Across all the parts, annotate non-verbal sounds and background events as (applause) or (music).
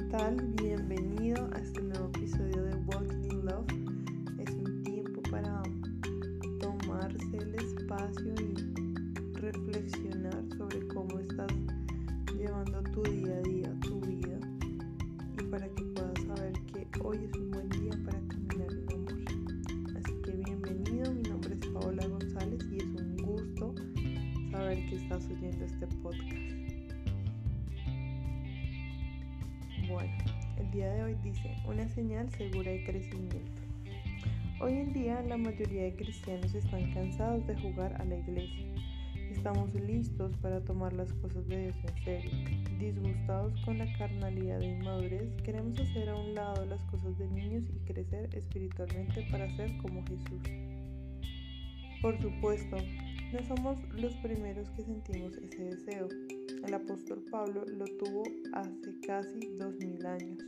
¿qué tal? Bienvenido a este nuevo episodio de Walking Love. Es un tiempo para tomarse el espacio y reflexionar sobre cómo estás llevando tu día a día, tu vida, y para que puedas saber que hoy es un buen día para caminar en amor. Así que bienvenido, mi nombre es Paola González y es un gusto saber que estás oyendo este podcast. El día de hoy dice una señal segura de crecimiento. Hoy en día la mayoría de cristianos están cansados de jugar a la iglesia. Estamos listos para tomar las cosas de Dios en serio. Disgustados con la carnalidad de inmadurez, queremos hacer a un lado las cosas de niños y crecer espiritualmente para ser como Jesús. Por supuesto, no somos los primeros que sentimos ese deseo. El apóstol Pablo lo tuvo hace casi dos mil años.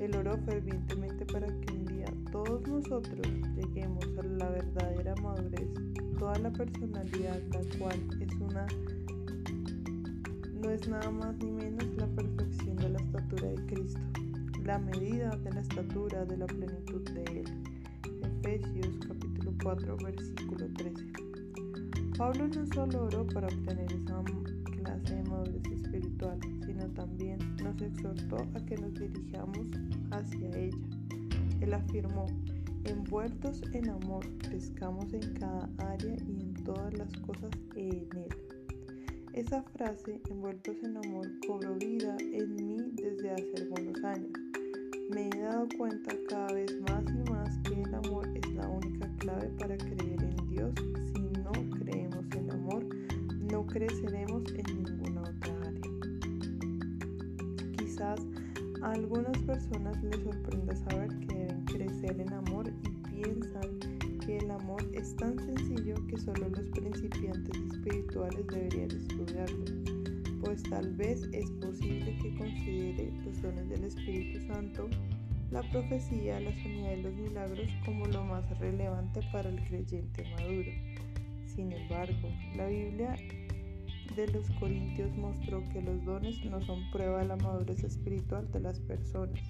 Él oró fervientemente para que un día todos nosotros lleguemos a la verdadera madurez, toda la personalidad, la cual es una no es nada más ni menos la perfección de la estatura de Cristo, la medida de la estatura de la plenitud de Él. Efesios capítulo 4 versículo 13. Pablo no solo oró para obtener esa clase de madurez espiritual, sino también nos exhortó a que nos dirijamos hacia ella. Él afirmó, envueltos en amor, crezcamos en cada área y en todas las cosas en Él. Esa frase, envueltos en amor, cobró vida en mí desde hace algunos años. Me he dado cuenta cada vez más y más que el amor es la única clave para creer en Dios. Si no creemos en amor, no creceremos algunas personas les sorprenda saber que deben crecer en amor y piensan que el amor es tan sencillo que solo los principiantes espirituales deberían estudiarlo, pues tal vez es posible que considere los dones del Espíritu Santo, la profecía, la sanidad y los milagros como lo más relevante para el creyente maduro. Sin embargo, la Biblia de los Corintios mostró que los dones no son prueba de la madurez espiritual de las personas.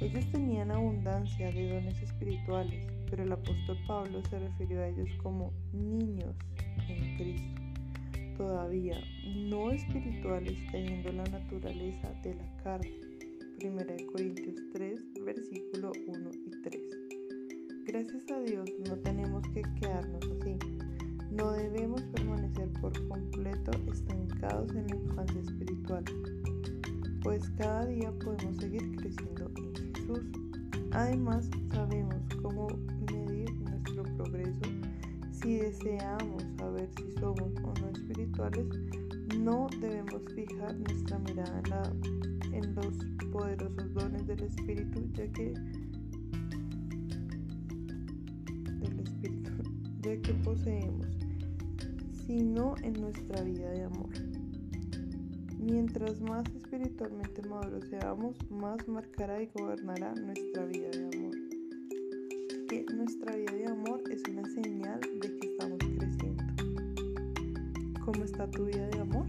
Ellos tenían abundancia de dones espirituales, pero el apóstol Pablo se refirió a ellos como niños en Cristo, todavía no espirituales teniendo la naturaleza de la carne. 1 Corintios 3, versículo 1 y 3. Gracias a Dios no tenemos que quedarnos así. No debemos permanecer por en la infancia espiritual, pues cada día podemos seguir creciendo en Jesús. Además, sabemos cómo medir nuestro progreso si deseamos saber si somos o no espirituales. No debemos fijar nuestra mirada en, en los poderosos dones del Espíritu, ya que del Espíritu, (laughs) ya que poseemos sino en nuestra vida de amor. Mientras más espiritualmente maduros seamos, más marcará y gobernará nuestra vida de amor. Que nuestra vida de amor es una señal de que estamos creciendo. ¿Cómo está tu vida de amor?